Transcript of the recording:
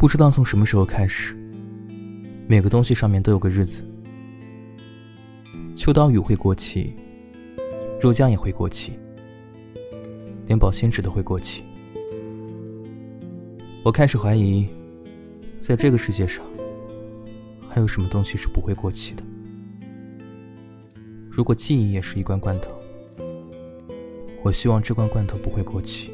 不知道从什么时候开始每个东西上面都有个日子。秋刀鱼会过期肉酱也会过期连保鲜纸都会过期。我开始怀疑在这个世界上还有什么东西是不会过期的？如果记忆也是一罐罐头我希望这罐罐头不会过期。